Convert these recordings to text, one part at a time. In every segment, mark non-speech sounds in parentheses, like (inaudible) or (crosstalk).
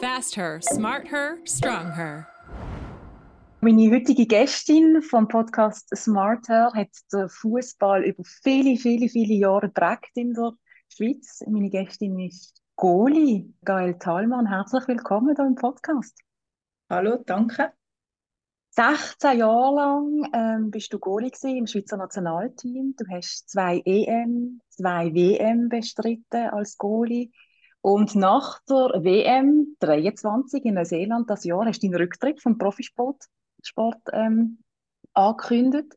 Fast Her, Smart Her, Strong Her. Meine heutige Gästin vom Podcast Smarter hat den Fußball über viele, viele, viele Jahre geprägt in der Schweiz. Meine Gästin ist Goli Gael Thalmann. Herzlich willkommen hier im Podcast. Hallo, danke. 16 Jahre lang ähm, bist du Goalie im Schweizer Nationalteam. Du hast zwei EM, zwei WM bestritten als Goalie. Und nach der WM 23 in Neuseeland das Jahr hast du deinen Rücktritt vom Profisport Sport, ähm, angekündigt.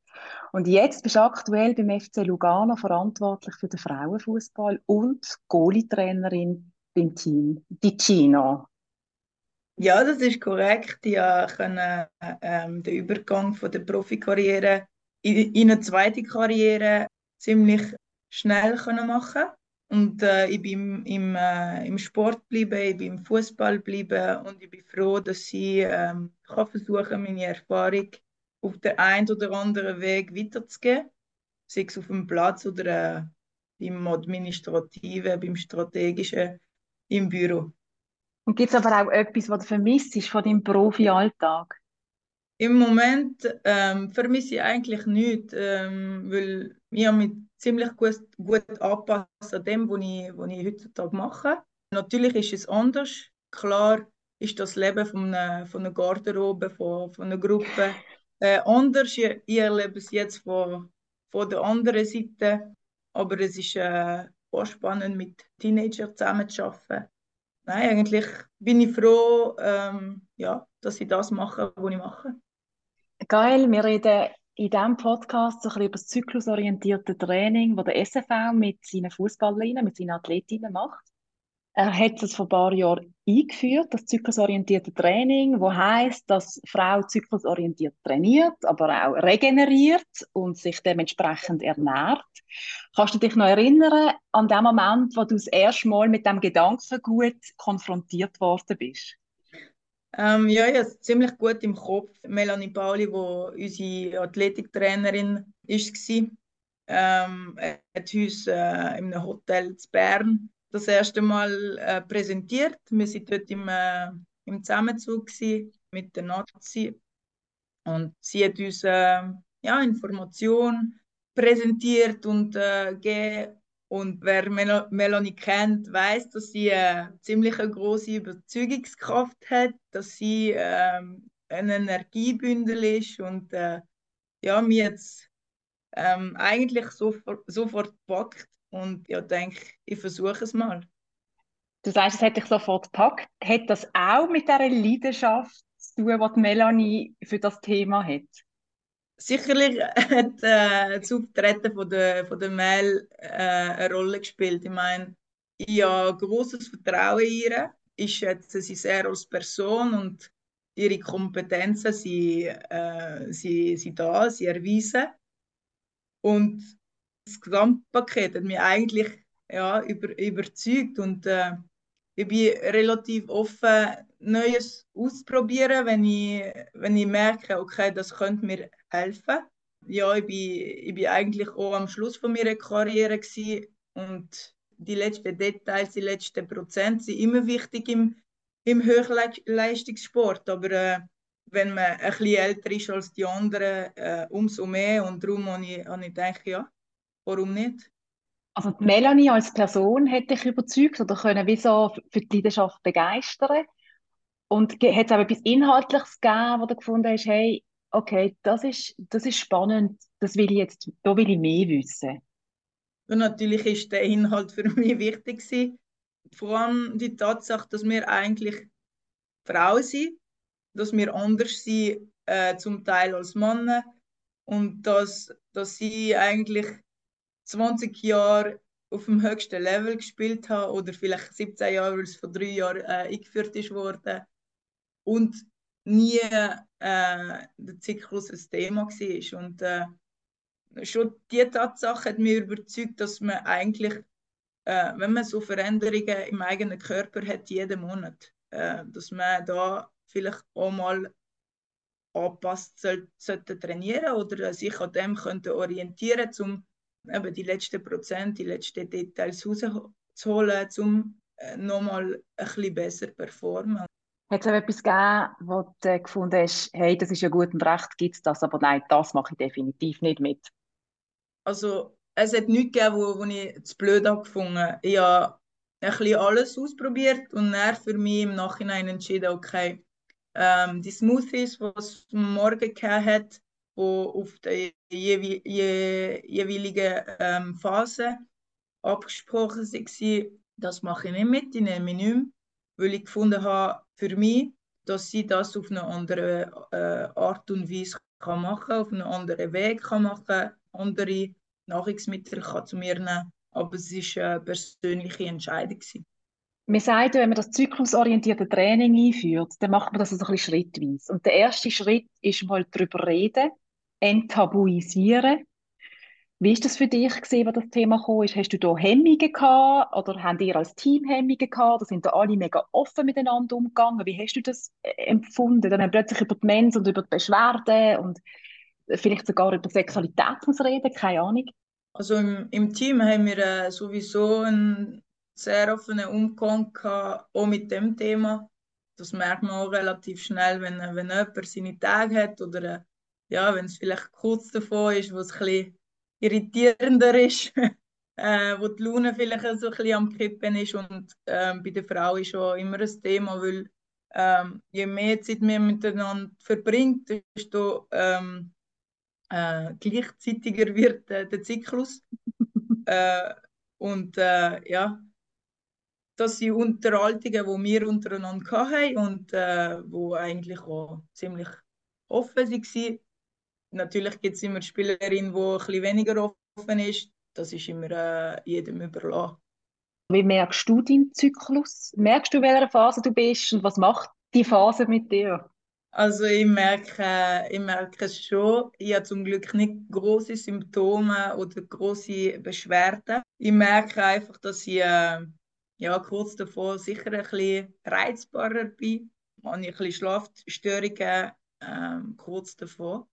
Und jetzt bist du aktuell beim FC Lugano verantwortlich für den Frauenfußball und Goalie-Trainerin beim Team Ticino. Ja, das ist korrekt. Ich konnte ähm, den Übergang von der Profikarriere in, in eine zweite Karriere ziemlich schnell machen und äh, ich bin im, äh, im Sport geblieben, ich bin im Fußball geblieben und ich bin froh, dass ich ähm, kann versuchen meine Erfahrung auf den einen oder anderen Weg weiterzugeben, sei es auf dem Platz oder äh, im Administrativen, beim Strategischen, im Büro. Und gibt es aber auch etwas, was du vermisst ist von deinem Profi-Alltag? Im Moment ähm, vermisse ich eigentlich nichts, ähm, weil wir mich ziemlich gut, gut anpassen an dem, was ich, was ich heutzutage mache. Natürlich ist es anders. Klar ist das Leben von einer, von einer Garderobe, von, von einer Gruppe äh, anders. Ich, ich erlebe es jetzt von, von der anderen Seite, aber es ist äh, auch spannend, mit Teenagern zusammen zu arbeiten nein, eigentlich bin ich froh, ähm, ja, dass ich das mache, was ich mache. Geil, wir reden in diesem Podcast ein bisschen über das zyklusorientierte Training, das der SFV mit seinen Fußballerinnen, mit seinen Athletinnen macht. Er hat es vor ein paar Jahren eingeführt, das zyklusorientierte Training, wo heißt, dass Frau zyklusorientiert trainiert, aber auch regeneriert und sich dementsprechend ernährt. Kannst du dich noch erinnern an den Moment, wo du das erste Mal mit dem Gedankengut konfrontiert worden bist? Ähm, ja, es ziemlich gut im Kopf. Melanie Pauli, die unsere Athletiktrainerin war, ähm, hat uns äh, in einem Hotel in Bern das erste Mal äh, präsentiert. Wir waren dort im, äh, im Zusammenzug mit der Nazi und sie hat uns äh, ja, Informationen präsentiert und äh, gegeben. Und wer Mel Melanie kennt, weiß, dass sie eine ziemlich große Überzeugungskraft hat, dass sie ähm, ein Energiebündel ist und äh, ja, mir jetzt ähm, eigentlich sofort, packt und ja, denke, ich versuche es mal. Du sagst, es hätte dich sofort gepackt. Hat das auch mit dieser Leidenschaft zu tun, die Melanie für das Thema hat? Sicherlich hat äh, das Auftreten von der, von der Mel äh, eine Rolle gespielt. Ich meine, ich habe großes Vertrauen in ihr. Ich schätze sie sehr als Person und ihre Kompetenzen sind, äh, sie, sie da, sie erweisen. Und das Gesamtpaket hat mich eigentlich ja, über, überzeugt und äh, ich bin relativ offen, Neues auszuprobieren, wenn ich, wenn ich merke, okay, das könnte mir helfen. Ja, ich bin, ich bin eigentlich auch am Schluss von meiner Karriere gewesen und die letzten Details, die letzten Prozent sind immer wichtig im, im Hochleistungssport, aber äh, wenn man ein bisschen älter ist als die anderen, äh, umso mehr und darum habe ich, habe ich gedacht, ja, warum nicht? Also Melanie als Person hätte dich überzeugt oder können wie so für die Leidenschaft begeistern. Und hat es auch etwas Inhaltliches gegeben, wo du gefunden hast, hey, okay, das ist, das ist spannend, das will ich jetzt, da will ich mehr wissen. Und natürlich ist der Inhalt für (laughs) mich wichtig gewesen. Vor allem die Tatsache, dass wir eigentlich Frauen sind, dass wir anders sind, äh, zum Teil als Männer und dass, dass sie eigentlich 20 Jahre auf dem höchsten Level gespielt habe oder vielleicht 17 Jahre, weil es vor drei Jahren äh, eingeführt ist worden und nie äh, der Zyklus ein Thema war. Und äh, schon die Tatsache hat mich überzeugt, dass man eigentlich, äh, wenn man so Veränderungen im eigenen Körper hat, jeden Monat, äh, dass man da vielleicht auch mal anpasst soll, sollte trainieren oder sich an dem könnte orientieren, um eben die letzten Prozent, die letzten Details rauszuholen, um äh, nochmal ein bisschen besser performen. Hat es auch etwas gegeben, wo du gefunden hast, hey, das ist ja gut und recht, gibt es das, aber nein, das mache ich definitiv nicht mit? Also, es hat nichts gegeben, wo, wo ich zu blöd habe gefunden. Ich habe ein bisschen alles ausprobiert und dann für mich im Nachhinein entschieden, okay, ähm, die Smoothies, die es morgen hat, die auf der jewe je jeweiligen ähm, Phase abgesprochen waren, das mache ich nicht mit, die nehme ich nicht mehr, weil ich gefunden habe, für mich, dass sie das auf eine andere äh, Art und Weise kann machen auf einen anderen Weg kann machen andere Nahrungsmittel kann zu mir nehmen. Aber es war eine persönliche Entscheidung. Gewesen. Wir sagen, wenn man das zyklusorientierte Training einführt, dann macht man das so ein bisschen schrittweise. Und der erste Schritt ist mal darüber reden, enttabuisieren. Wie ist das für dich gewesen, als das Thema kam? Hast du da Hemmungen gehabt oder haben ihr als Team Hemmungen gehabt? Oder sind da alle mega offen miteinander umgegangen? Wie hast du das äh, empfunden? Dann haben plötzlich über die Mens und über die Beschwerden und vielleicht sogar über Sexualität muss reden, keine Ahnung. Also im, im Team haben wir äh, sowieso einen sehr offenen Umgang gehabt, auch mit dem Thema. Das merkt man auch relativ schnell, wenn, wenn jemand seine Tage hat oder äh, ja, wenn es vielleicht kurz davor ist, wo es ein bisschen irritierender ist, (laughs) äh, wo die Laune vielleicht so ein bisschen am Kippen ist und ähm, bei der Frau ist auch immer ein Thema, weil ähm, je mehr Zeit man miteinander verbringt, desto ähm, äh, gleichzeitiger wird äh, der Zyklus. (laughs) äh, und äh, ja, das sind Unterhaltungen, die wir untereinander hatten und äh, wo eigentlich auch ziemlich offen waren. Natürlich gibt es immer eine Spielerin, die ein bisschen weniger offen ist. Das ist immer äh, jedem überlassen. Wie merkst du deinen Zyklus? Merkst du, in welcher Phase du bist und was macht die Phase mit dir? Also ich merke, ich merke es schon. Ich habe zum Glück nicht große Symptome oder große Beschwerden. Ich merke einfach, dass ich äh, ja, kurz davor sicher ein bisschen reizbarer bin. Habe ich ein bisschen Schlafstörungen äh, kurz davor.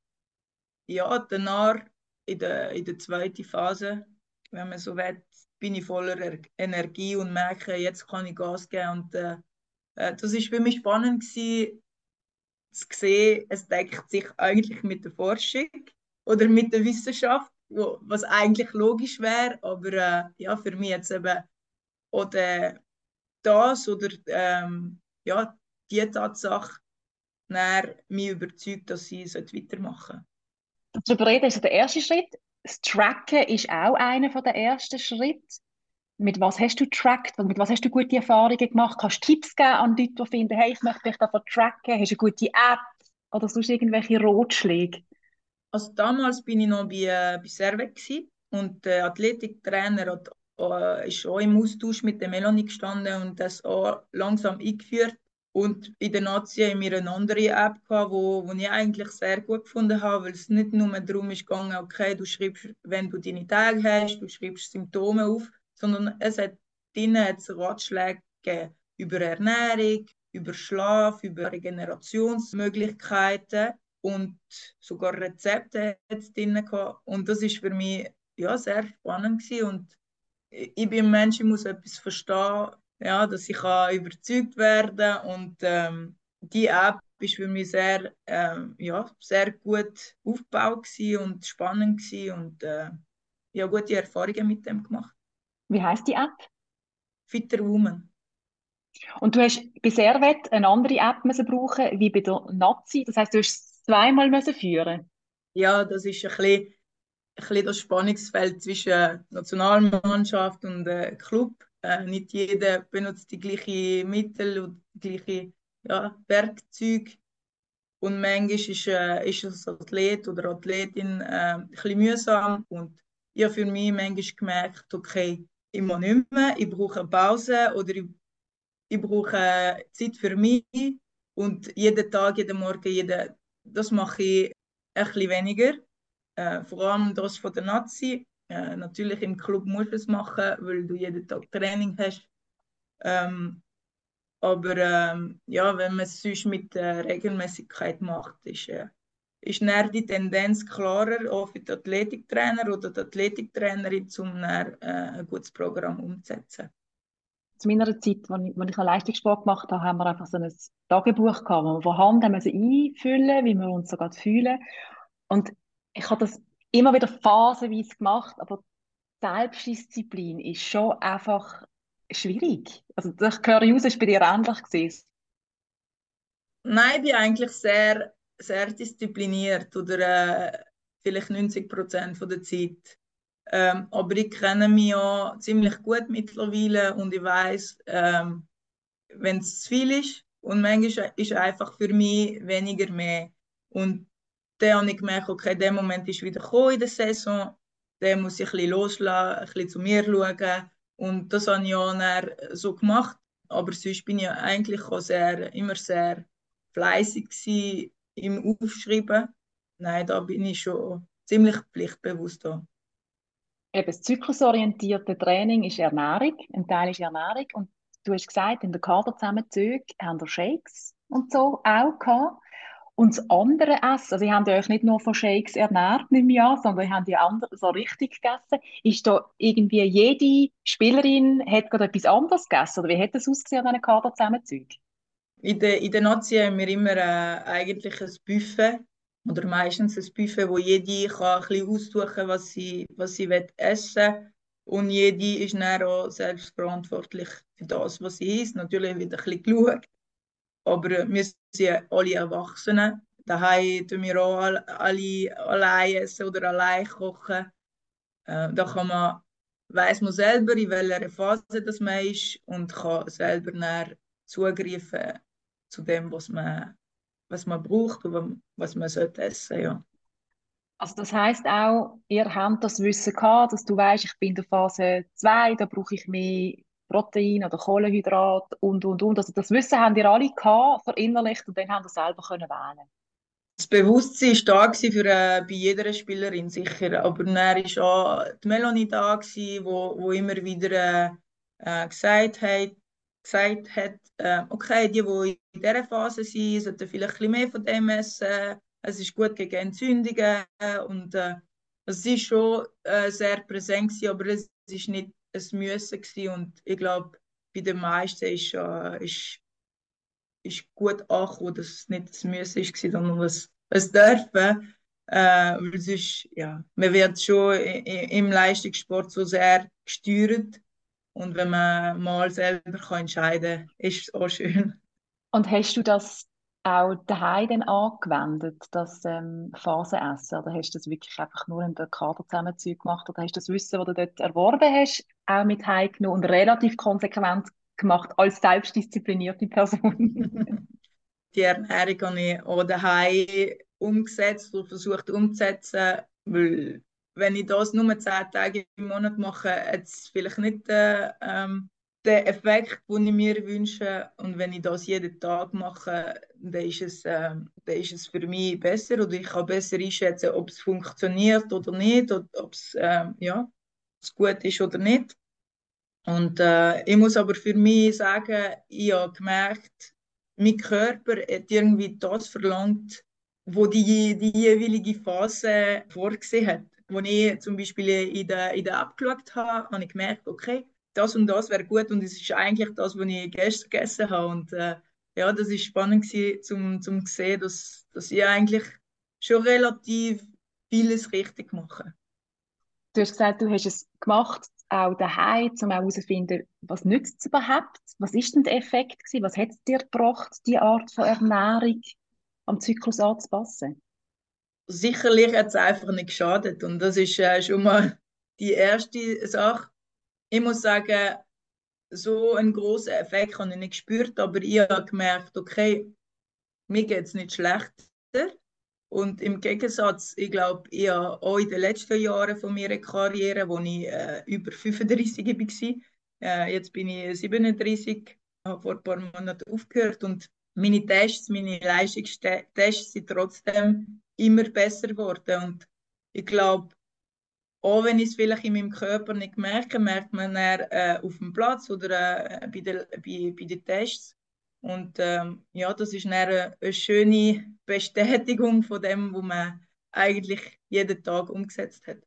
Ja, danach in der, in der zweiten Phase, wenn man so will, bin ich voller Energie und merke, jetzt kann ich Gas geben. Und äh, äh das ist für mich spannend gewesen, zu sehen, es deckt sich eigentlich mit der Forschung oder mit der Wissenschaft, wo, was eigentlich logisch wäre, aber äh, ja, für mich jetzt eben oder das oder ähm, ja, die Tatsache mich überzeugt, dass sie weitermachen sollte. Darüber reden ist der erste Schritt. Das Tracken ist auch einer der ersten Schritte. Mit was hast du tracked? Mit was hast du gute Erfahrungen gemacht? Kannst du Tipps geben an Leute, die finden, hey, ich möchte dich davon tracken? Hast du eine gute App? Oder sonst irgendwelche Rotschläge? Also damals bin ich noch bei, äh, bei Servet und der Athletiktrainer hat, äh, ist auch im Austausch mit der Melanie gestanden und das auch langsam eingeführt. Und in der Nazi haben wir eine andere App gehabt, wo, wo ich eigentlich sehr gut gefunden habe, weil es nicht nur darum gegangen, okay, du schreibst, wenn du deine Tage hast, du schreibst Symptome auf, sondern es hat drinnen Ratschläge gegeben über Ernährung, über Schlaf, über Regenerationsmöglichkeiten und sogar Rezepte hat es drin gehabt. Und das ist für mich ja, sehr spannend gewesen. und ich bin ein Mensch, ich muss etwas verstehen, ja, dass ich kann überzeugt werden und ähm, die App ist für mich sehr, ähm, ja, sehr gut aufgebaut und spannend und äh, ja, gute Erfahrungen mit dem gemacht. Wie heißt die App? Fitter Woman. Und du hast bei Servet eine andere App müssen brauchen wie bei der Nazi. Das heißt, du hast zweimal müssen führen. Ja, das ist ein bisschen, ein bisschen das Spannungsfeld zwischen Nationalmannschaft und äh, Club. Äh, nicht jeder benutzt die gleichen Mittel und die gleichen ja, Werkzeuge. Und manchmal ist, äh, ist als Athlet oder Athletin äh, ein bisschen mühsam. Und ich habe für mich manchmal gemerkt, okay, ich muss nicht mehr, ich brauche eine Pause oder ich, ich brauche Zeit für mich und jeden Tag, jeden Morgen, jeden, das mache ich ein bisschen weniger. Äh, vor allem das von der Nazi. Äh, natürlich im Club musst du es machen, weil du jeden Tag Training hast. Ähm, aber ähm, ja, wenn man es sonst mit äh, Regelmäßigkeit macht, ist, äh, ist dann die Tendenz klarer, auch für die Athletiktrainer oder die Athletiktrainerin, um dann, äh, ein gutes Programm umzusetzen. zu meiner Zeit, als ich, als ich Leistungssport gemacht habe, haben wir einfach so ein Tagebuch gehabt, wo wir von Hand einfüllen, wie wir uns so gerade fühlen. Und ich habe das immer wieder phasenweise gemacht, aber Selbstdisziplin ist schon einfach schwierig. Also das höre ich aus, ist bei dir ähnlich gewesen. Nein, ich bin eigentlich sehr, sehr diszipliniert oder äh, vielleicht 90 Prozent der Zeit. Ähm, aber ich kenne mich ja ziemlich gut mittlerweile und ich weiß, ähm, wenn es zu viel ist und manchmal ist einfach für mich weniger mehr. Und dann habe ich gemerkt, okay, der Moment ist wieder gekommen in der Saison, dann muss ich ein bisschen loslassen, ein bisschen zu mir schauen. Und das habe ich auch so gemacht. Aber sonst bin ich eigentlich auch sehr, immer sehr fleißig im Aufschreiben. Nein, da bin ich schon ziemlich pflichtbewusst. Eben, das zyklusorientierte Training ist Ernährung, ein Teil ist Ernährung. Und du hast gesagt, in der Kaderzusammenzüge haben wir Shakes und so auch gehabt. Und das andere Essen, also ihr habt euch nicht nur von Shakes ernährt, nehme ich an, sondern ihr habt die anderen so richtig gegessen. Ist da irgendwie jede Spielerin hat gerade etwas anderes gegessen? Oder wie hat das ausgesehen an diesen Kaderzusammenzügen? In der, in der Nazi haben wir immer äh, eigentlich ein Buffet oder meistens ein Buffet, wo jede kann ein bisschen aussuchen was sie, was sie essen will. Und jede ist dann auch selbstverantwortlich für das, was sie isst. Natürlich wird ein bisschen geschaut, aber wir sind alle Erwachsene. Daheim tun wir auch alle, allein essen oder allein kochen. Äh, da kann man, weiß man selber, in welcher Phase das man ist und kann selber zugreifen zu dem, was man, was man braucht und was man sollte essen ja. Also das heißt auch, ihr habt das Wissen gehabt, dass du weißt, ich bin in der Phase 2, da brauche ich mehr Protein oder Kohlenhydrat und, und, und. Also das Wissen haben ihr alle gehabt, verinnerlicht und dann haben ihr selber können wählen. Das Bewusstsein war da für, äh, bei jeder Spielerin sicher, aber dann war auch die Melanie da, gewesen, wo, wo immer wieder äh, äh, gesagt hat, gesagt hat äh, okay, die, die in dieser Phase sind, sollten vielleicht ein mehr von dem essen. Es ist gut gegen Entzündungen und äh, es ist schon äh, sehr präsent gewesen, aber es ist nicht ein Müssen gewesen. und ich glaube, bei den meisten ist, äh, ist, ist gut angekommen, dass es nicht ein Müssen war, sondern was es dürfen. Äh, weil sonst, ja, man wird schon im Leistungssport so sehr gesteuert und wenn man mal selber kann entscheiden kann, ist es auch schön. Und hast du das auch daheim dann angewendet, das ähm, Phasenessen? Oder hast du das wirklich einfach nur in der Kaderzusammenzug gemacht? Oder hast du das Wissen, das du dort erworben hast, auch mit heimgenommen und relativ konsequent gemacht als selbstdisziplinierte Person? (laughs) Die Ernährung habe ich auch daheim umgesetzt und versucht umzusetzen, weil wenn ich das nur zehn Tage im Monat mache, hat es vielleicht nicht den, ähm, den Effekt, den ich mir wünsche. Und wenn ich das jeden Tag mache, dann ist es, äh, dann ist es für mich besser oder ich kann besser einschätzen, ob es funktioniert oder nicht, oder ob es, äh, ja, es gut ist oder nicht. Und äh, ich muss aber für mich sagen, ich habe gemerkt, mein Körper hat irgendwie das verlangt, wo die, die jeweilige Phase vorgesehen hat als ich zum Beispiel in der, in der App geschaut habe, habe ich gemerkt, okay, das und das wäre gut und es ist eigentlich das, was ich gestern gegessen habe. Und äh, ja, das ist spannend gewesen, zum, zum sehen, dass, dass ich eigentlich schon relativ vieles richtig mache. Du hast gesagt, du hast es gemacht, auch daheim, um herauszufinden, was nützt es überhaupt? Was ist denn der Effekt gewesen? Was hat es dir gebracht, die Art von Ernährung am Zyklus anzupassen? sicherlich hat es einfach nicht geschadet. Und das ist äh, schon mal die erste Sache. Ich muss sagen, so einen großen Effekt habe ich nicht gespürt, aber ich habe gemerkt, okay, mir geht es nicht schlechter. Und im Gegensatz, ich glaube, ich habe auch in den letzten Jahren von meiner Karriere, wo ich äh, über 35 war, äh, jetzt bin ich 37, habe vor ein paar Monaten aufgehört und meine Tests, meine Leistungstests sind trotzdem immer besser geworden. Und ich glaube, auch wenn ich es vielleicht in meinem Körper nicht merke, merkt man eher äh, auf dem Platz oder äh, bei, der, bei, bei den Tests. Und ähm, ja, das ist eine, eine schöne Bestätigung von dem, was man eigentlich jeden Tag umgesetzt hat.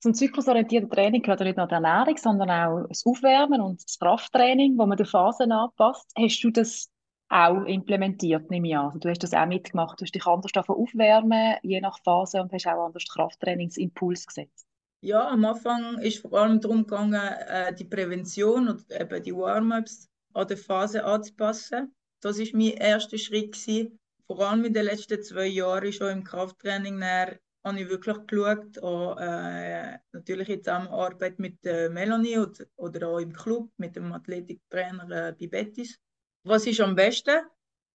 zum zyklusorientierten Training gehört nicht nur die Ernährung, sondern auch das Aufwärmen und das Krafttraining, wo man die Phasen anpasst. Hast du das auch implementiert, nehme ich an? Also du hast das auch mitgemacht. Du hast dich anders davon aufwärmen, je nach Phase, und hast auch anders Krafttrainingsimpuls gesetzt. Ja, am Anfang ist vor allem darum gegangen, äh, die Prävention und eben die Warm-ups an der Phase anzupassen. Das ist mein erster Schritt gewesen. Vor allem in den letzten zwei Jahren schon im Krafttraining näher habe ich wirklich geschaut, auch, äh, natürlich in Zusammenarbeit mit äh, Melanie oder, oder auch im Club mit dem Athletiktrainer äh, bei Betis. Was ist am besten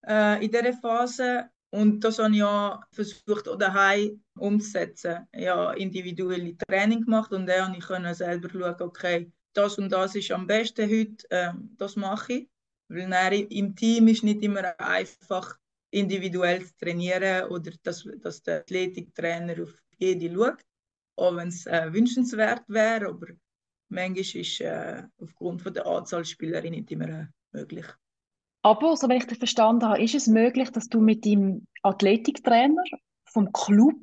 äh, in dieser Phase? Und das habe ich auch versucht, auch daheim umzusetzen. Ja, individuelle Training gemacht und dann konnte ich selber schauen, okay, das und das ist am besten heute, äh, das mache ich. Weil dann im Team ist nicht immer einfach individuell zu trainieren oder dass, dass der Athletiktrainer auf jede schaut, auch wenn es äh, wünschenswert wäre, aber manchmal ist äh, aufgrund von der Anzahl Spielerinnen nicht immer äh, möglich. Aber, so wenn ich das verstanden habe, ist es möglich, dass du mit dem Athletiktrainer vom Club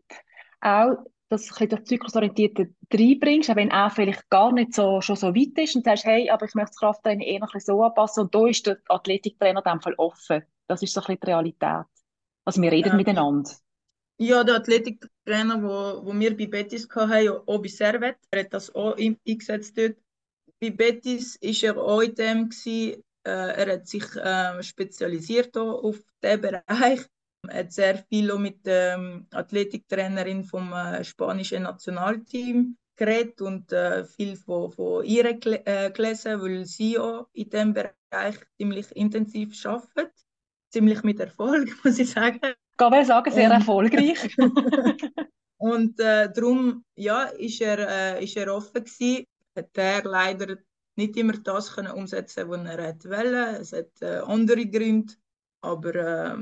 auch das, das Zyklusorientierte reinbringst, auch wenn er vielleicht gar nicht so, schon so weit ist und sagst, hey, aber ich möchte das Krafttraining eher noch ein bisschen so anpassen und da ist der Athletiktrainer in dem Fall offen. Das ist so ein bisschen die Realität. Also wir reden ja. miteinander. Ja, der Athletiktrainer, wo, wo wir bei Betis hatten, auch bei Servet, er hat das auch eingesetzt dort. Bei Betis war er auch in dem, gewesen, er hat sich äh, spezialisiert auf diesen Bereich. Er hat sehr viel mit der ähm, Athletiktrainerin vom äh, spanischen Nationalteam geredet und äh, viel von, von ihr äh, gelesen, weil sie auch in diesem Bereich ziemlich intensiv arbeitet ziemlich mit Erfolg, (laughs) muss ich sagen. Ich kann sagen, sehr erfolgreich. (laughs) und äh, darum ja, ist, er, äh, ist er offen gewesen. Hat er leider nicht immer das können umsetzen was er wollte. Es hat äh, andere Gründe. Aber äh,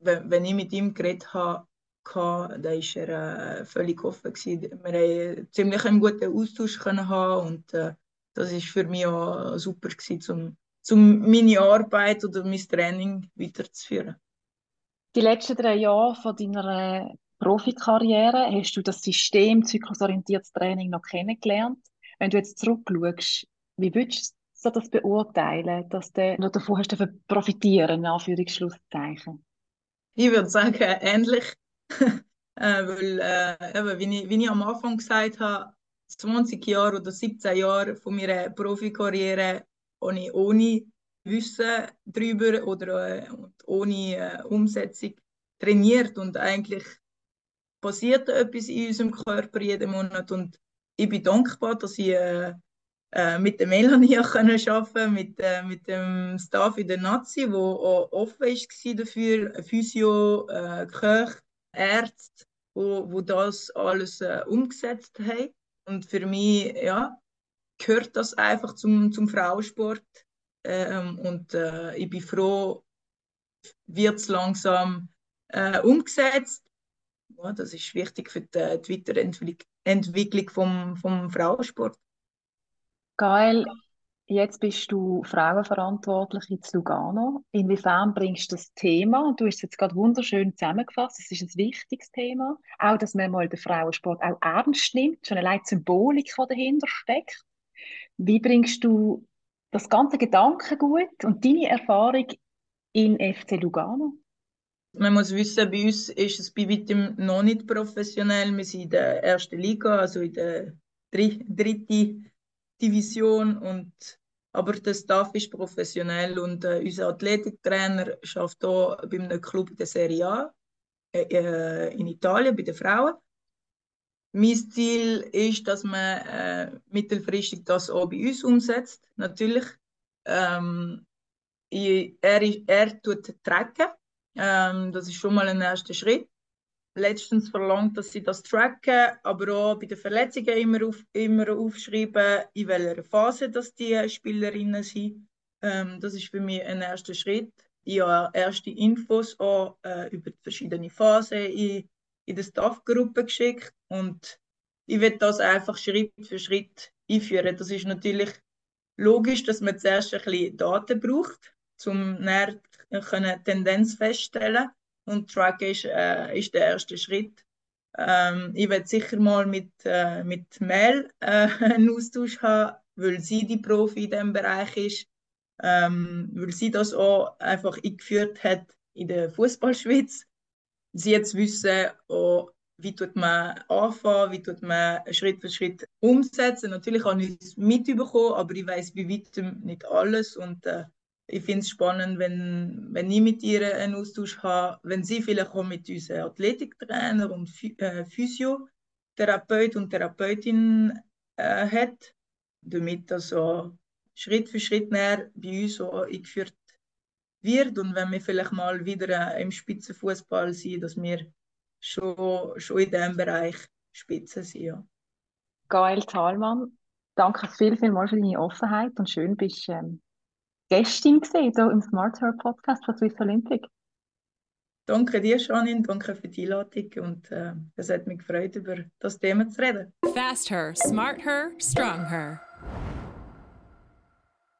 wenn, wenn ich mit ihm geredet habe, da war er äh, völlig offen. Gewesen. Wir haben ziemlich einen guten Austausch können haben und äh, das ist für mich auch super gewesen, um um meine Arbeit oder mein Training weiterzuführen. Die letzten drei Jahre von deiner Profikarriere hast du das System zyklusorientiertes Training noch kennengelernt. Wenn du jetzt zurückschaust, wie würdest du das beurteilen, dass du noch davon hast profitieren, in Anführungsschlusszeichen? Ich würde sagen, ähnlich. (laughs) äh, weil, äh, eben, wie, ich, wie ich am Anfang gesagt habe, 20 Jahre oder 17 Jahre von meiner Profikarriere ohne, ohne Wissen darüber oder äh, ohne äh, Umsetzung trainiert und eigentlich passiert etwas in unserem Körper jeden Monat und ich bin dankbar, dass ich äh, äh, mit der Melanie (laughs) können arbeiten mit, äh, mit dem Staff in der Nazi, wo auch offen war dafür, Physio, äh, Köch, Ärzte, wo, wo das alles äh, umgesetzt haben. Und für mich, ja, gehört das einfach zum, zum Frauensport. Ähm, und äh, ich bin froh, wird es langsam äh, umgesetzt. Ja, das ist wichtig für die, die Weiterentwicklung vom, vom Frauensport. Geil. Jetzt bist du Frauenverantwortliche in Lugano. Inwiefern bringst du das Thema? Du hast es jetzt gerade wunderschön zusammengefasst. Es ist ein wichtiges Thema. Auch, dass man mal den Frauensport auch ernst nimmt. Schon die Symbolik, die dahinter steckt. Wie bringst du das ganze Gedankengut und deine Erfahrung in FC Lugano? Man muss wissen, bei uns ist es bei weitem noch nicht professionell. Wir sind in der ersten Liga, also in der dritten Division. Und, aber der Staff ist professionell und äh, unser Athletiktrainer arbeitet hier bei einem Club der Serie A äh, äh in Italien bei den Frauen. Mein Ziel ist, dass man äh, mittelfristig das auch bei uns umsetzt. Natürlich. Ähm, ich, er, er tut tracken. Ähm, das ist schon mal ein erster Schritt. Letztens verlangt, dass sie das tracken, aber auch bei den Verletzungen immer, auf, immer aufschreiben, in welcher Phase dass die Spielerinnen sind. Ähm, das ist für mich ein erster Schritt. Ich habe erste Infos auch äh, über die verschiedenen Phasen in, in der Staffgruppe geschickt und ich werde das einfach Schritt für Schritt einführen. Das ist natürlich logisch, dass man zuerst ein bisschen Daten braucht, um eine Tendenz feststellen und Track ist, äh, ist der erste Schritt. Ähm, ich werde sicher mal mit, äh, mit Mel äh, (laughs) einen Austausch haben, weil sie die Profi in diesem Bereich ist, ähm, weil sie das auch einfach eingeführt hat in der Fußballschweiz. Sie jetzt wissen, auch, wie tut man anfangen, wie tut man Schritt für Schritt umsetzen. Natürlich habe ich es mitbekommen, aber ich weiß bei weitem nicht alles und äh, ich finde es spannend, wenn, wenn ich mit ihr einen Austausch habe, wenn sie vielleicht auch mit unseren Athletiktrainer und äh, Physiotherapeut und Therapeutin äh, hat, damit das so Schritt für Schritt näher bei uns so eingeführt wird und wenn wir vielleicht mal wieder äh, im Spitzenfußball sind, dass wir schon, schon in diesem Bereich Spitze sind. Ja. Gael Thalmann, danke viel, viel mal für deine Offenheit und schön bist ähm, Gästin gesehen, hier im Smart Her Podcast von Swiss Olympic. Danke dir, Janine, danke für die Einladung und äh, es hat mich gefreut, über das Thema zu reden. Fast Her, Smart Her, Strong Her.